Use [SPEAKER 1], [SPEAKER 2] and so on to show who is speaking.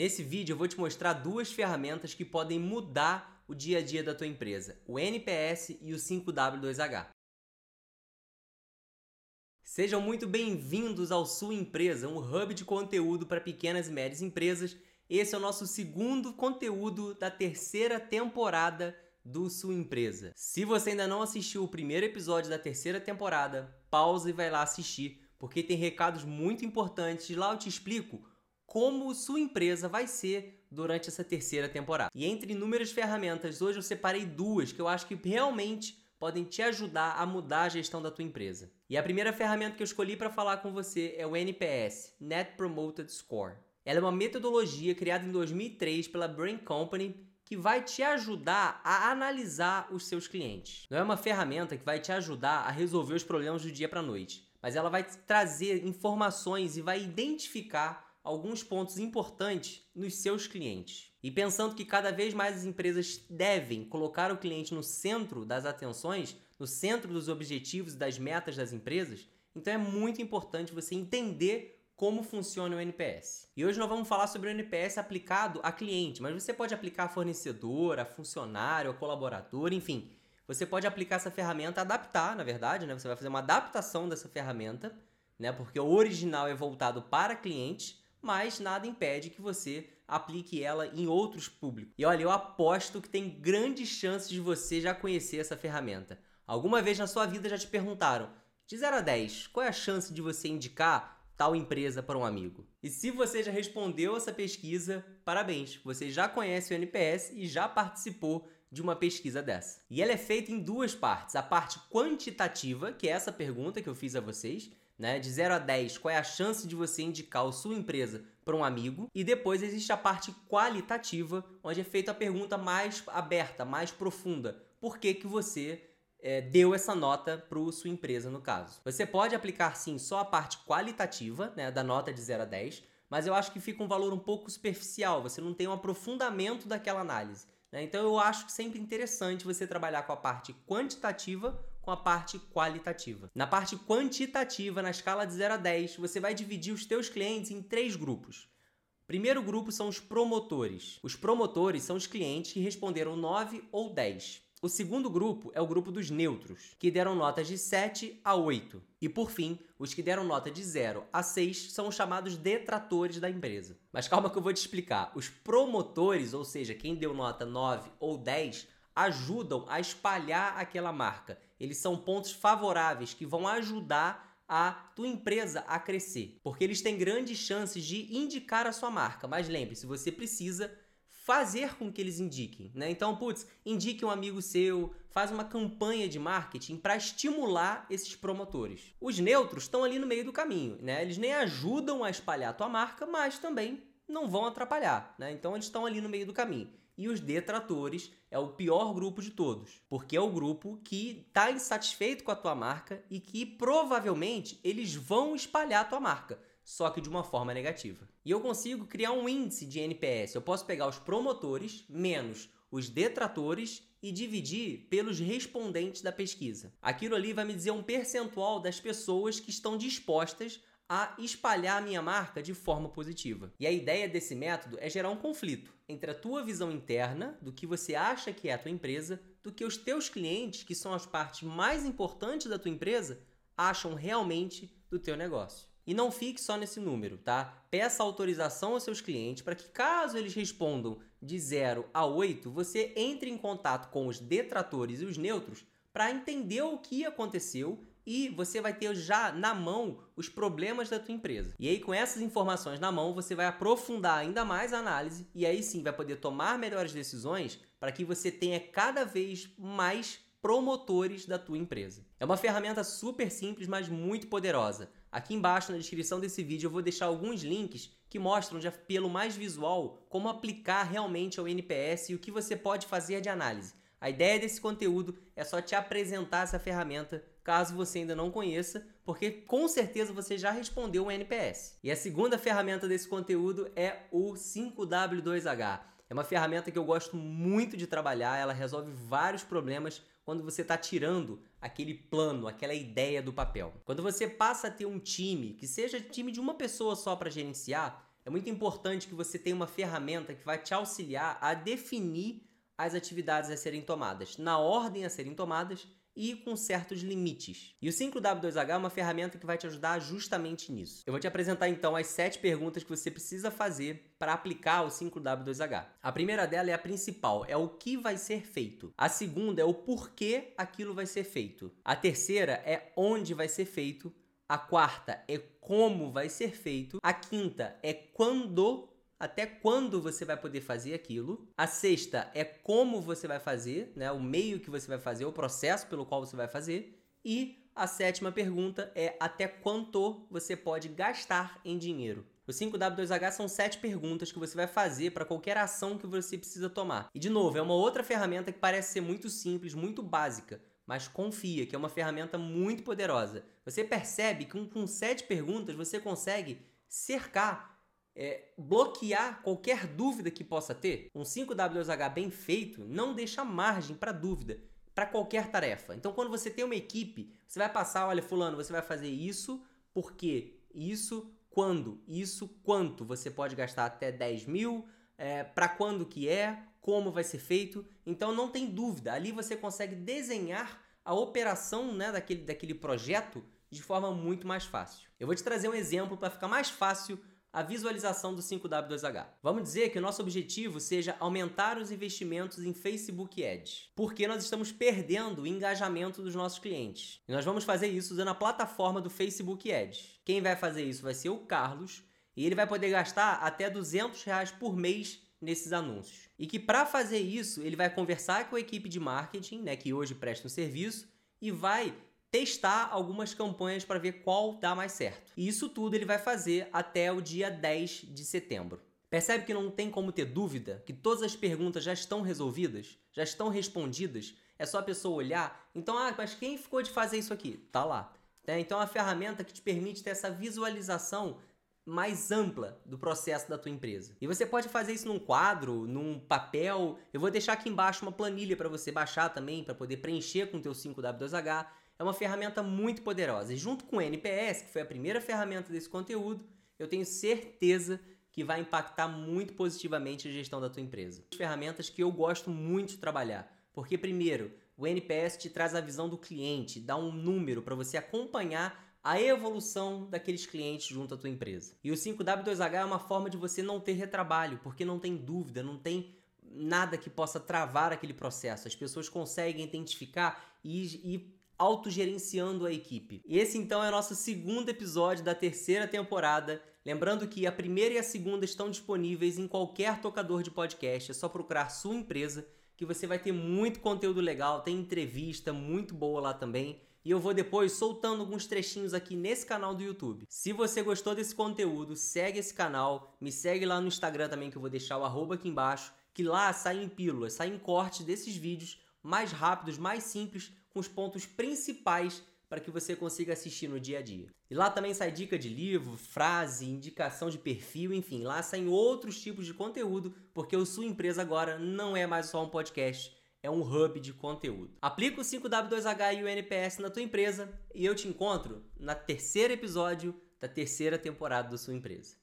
[SPEAKER 1] Nesse vídeo eu vou te mostrar duas ferramentas que podem mudar o dia a dia da tua empresa, o NPS e o 5W2H. Sejam muito bem-vindos ao Sua Empresa, um hub de conteúdo para pequenas e médias empresas. Esse é o nosso segundo conteúdo da terceira temporada do Sua Empresa. Se você ainda não assistiu o primeiro episódio da terceira temporada, pausa e vai lá assistir, porque tem recados muito importantes. Lá eu te explico como sua empresa vai ser durante essa terceira temporada. E entre inúmeras ferramentas, hoje eu separei duas que eu acho que realmente podem te ajudar a mudar a gestão da tua empresa. E a primeira ferramenta que eu escolhi para falar com você é o NPS, Net Promoted Score. Ela é uma metodologia criada em 2003 pela Brain Company que vai te ajudar a analisar os seus clientes. Não é uma ferramenta que vai te ajudar a resolver os problemas do dia para noite, mas ela vai trazer informações e vai identificar alguns pontos importantes nos seus clientes. E pensando que cada vez mais as empresas devem colocar o cliente no centro das atenções, no centro dos objetivos e das metas das empresas, então é muito importante você entender como funciona o NPS. E hoje nós vamos falar sobre o NPS aplicado a cliente, mas você pode aplicar a fornecedor, a funcionário, a colaborador, enfim. Você pode aplicar essa ferramenta, adaptar, na verdade, né? Você vai fazer uma adaptação dessa ferramenta, né? Porque o original é voltado para cliente, mas nada impede que você aplique ela em outros públicos. E olha, eu aposto que tem grandes chances de você já conhecer essa ferramenta. Alguma vez na sua vida já te perguntaram, de 0 a 10, qual é a chance de você indicar tal empresa para um amigo? E se você já respondeu essa pesquisa, parabéns, você já conhece o NPS e já participou de uma pesquisa dessa. E ela é feita em duas partes: a parte quantitativa, que é essa pergunta que eu fiz a vocês, né? De 0 a 10, qual é a chance de você indicar a sua empresa para um amigo? E depois existe a parte qualitativa, onde é feita a pergunta mais aberta, mais profunda. Por que, que você é, deu essa nota para sua empresa, no caso? Você pode aplicar sim só a parte qualitativa, né, da nota de 0 a 10, mas eu acho que fica um valor um pouco superficial, você não tem um aprofundamento daquela análise. Né? Então eu acho sempre interessante você trabalhar com a parte quantitativa com a parte qualitativa. Na parte quantitativa, na escala de 0 a 10, você vai dividir os teus clientes em três grupos. Primeiro grupo são os promotores. Os promotores são os clientes que responderam 9 ou 10. O segundo grupo é o grupo dos neutros, que deram notas de 7 a 8. E por fim, os que deram nota de 0 a 6 são os chamados detratores da empresa. Mas calma que eu vou te explicar. Os promotores, ou seja, quem deu nota 9 ou 10, ajudam a espalhar aquela marca. Eles são pontos favoráveis que vão ajudar a tua empresa a crescer, porque eles têm grandes chances de indicar a sua marca. Mas lembre-se, você precisa fazer com que eles indiquem, né? Então, putz, indique um amigo seu, faz uma campanha de marketing para estimular esses promotores. Os neutros estão ali no meio do caminho, né? Eles nem ajudam a espalhar a tua marca, mas também não vão atrapalhar, né? Então eles estão ali no meio do caminho. E os detratores é o pior grupo de todos, porque é o grupo que está insatisfeito com a tua marca e que provavelmente eles vão espalhar a tua marca, só que de uma forma negativa. E eu consigo criar um índice de NPS. Eu posso pegar os promotores menos os detratores e dividir pelos respondentes da pesquisa. Aquilo ali vai me dizer um percentual das pessoas que estão dispostas a espalhar a minha marca de forma positiva. E a ideia desse método é gerar um conflito entre a tua visão interna do que você acha que é a tua empresa, do que os teus clientes, que são as partes mais importantes da tua empresa, acham realmente do teu negócio. E não fique só nesse número, tá? Peça autorização aos seus clientes para que, caso eles respondam de 0 a 8, você entre em contato com os detratores e os neutros para entender o que aconteceu e você vai ter já na mão os problemas da tua empresa. E aí com essas informações na mão, você vai aprofundar ainda mais a análise e aí sim vai poder tomar melhores decisões para que você tenha cada vez mais promotores da tua empresa. É uma ferramenta super simples, mas muito poderosa. Aqui embaixo na descrição desse vídeo eu vou deixar alguns links que mostram pelo mais visual como aplicar realmente ao NPS e o que você pode fazer de análise. A ideia desse conteúdo é só te apresentar essa ferramenta caso você ainda não conheça, porque com certeza você já respondeu o NPS. E a segunda ferramenta desse conteúdo é o 5W2H. É uma ferramenta que eu gosto muito de trabalhar, ela resolve vários problemas quando você está tirando aquele plano, aquela ideia do papel. Quando você passa a ter um time, que seja time de uma pessoa só para gerenciar, é muito importante que você tenha uma ferramenta que vai te auxiliar a definir as atividades a serem tomadas, na ordem a serem tomadas e com certos limites. E o 5W2H é uma ferramenta que vai te ajudar justamente nisso. Eu vou te apresentar então as sete perguntas que você precisa fazer para aplicar o 5W2H. A primeira dela é a principal, é o que vai ser feito. A segunda é o porquê aquilo vai ser feito. A terceira é onde vai ser feito. A quarta é como vai ser feito. A quinta é quando até quando você vai poder fazer aquilo. A sexta é como você vai fazer, né? O meio que você vai fazer, o processo pelo qual você vai fazer. E a sétima pergunta é até quanto você pode gastar em dinheiro. O 5W2H são sete perguntas que você vai fazer para qualquer ação que você precisa tomar. E de novo, é uma outra ferramenta que parece ser muito simples, muito básica, mas confia que é uma ferramenta muito poderosa. Você percebe que com sete perguntas você consegue cercar é, bloquear qualquer dúvida que possa ter. Um 5W2H bem feito não deixa margem para dúvida para qualquer tarefa. Então, quando você tem uma equipe, você vai passar, olha, fulano, você vai fazer isso, porque isso, quando, isso, quanto você pode gastar até 10 mil, é, para quando que é, como vai ser feito. Então, não tem dúvida. Ali você consegue desenhar a operação né, daquele, daquele projeto de forma muito mais fácil. Eu vou te trazer um exemplo para ficar mais fácil a visualização do 5W2H. Vamos dizer que o nosso objetivo seja aumentar os investimentos em Facebook Ads, porque nós estamos perdendo o engajamento dos nossos clientes. E nós vamos fazer isso usando a plataforma do Facebook Ads. Quem vai fazer isso vai ser o Carlos, e ele vai poder gastar até 200 reais por mês nesses anúncios. E que para fazer isso, ele vai conversar com a equipe de marketing, né, que hoje presta um serviço, e vai testar algumas campanhas para ver qual dá mais certo. E isso tudo ele vai fazer até o dia 10 de setembro. Percebe que não tem como ter dúvida, que todas as perguntas já estão resolvidas, já estão respondidas, é só a pessoa olhar. Então, ah, mas quem ficou de fazer isso aqui? Tá lá. Né? Então, é uma ferramenta que te permite ter essa visualização mais ampla do processo da tua empresa. E você pode fazer isso num quadro, num papel. Eu vou deixar aqui embaixo uma planilha para você baixar também, para poder preencher com o teu 5W2H é uma ferramenta muito poderosa. E junto com o NPS, que foi a primeira ferramenta desse conteúdo, eu tenho certeza que vai impactar muito positivamente a gestão da tua empresa. Ferramentas que eu gosto muito de trabalhar, porque primeiro, o NPS te traz a visão do cliente, dá um número para você acompanhar a evolução daqueles clientes junto à tua empresa. E o 5W2H é uma forma de você não ter retrabalho, porque não tem dúvida, não tem nada que possa travar aquele processo. As pessoas conseguem identificar e, e autogerenciando a equipe. E esse então é o nosso segundo episódio da terceira temporada. Lembrando que a primeira e a segunda estão disponíveis em qualquer tocador de podcast, é só procurar sua empresa que você vai ter muito conteúdo legal, tem entrevista muito boa lá também. E eu vou depois soltando alguns trechinhos aqui nesse canal do YouTube. Se você gostou desse conteúdo, segue esse canal, me segue lá no Instagram também que eu vou deixar o arroba aqui embaixo, que lá saem pílulas, saem cortes desses vídeos mais rápidos, mais simples, com os pontos principais para que você consiga assistir no dia a dia. E lá também sai dica de livro, frase, indicação de perfil, enfim, lá saem outros tipos de conteúdo, porque o sua empresa agora não é mais só um podcast, é um hub de conteúdo. Aplica o 5W2H e o NPS na tua empresa e eu te encontro na terceiro episódio da terceira temporada da sua empresa.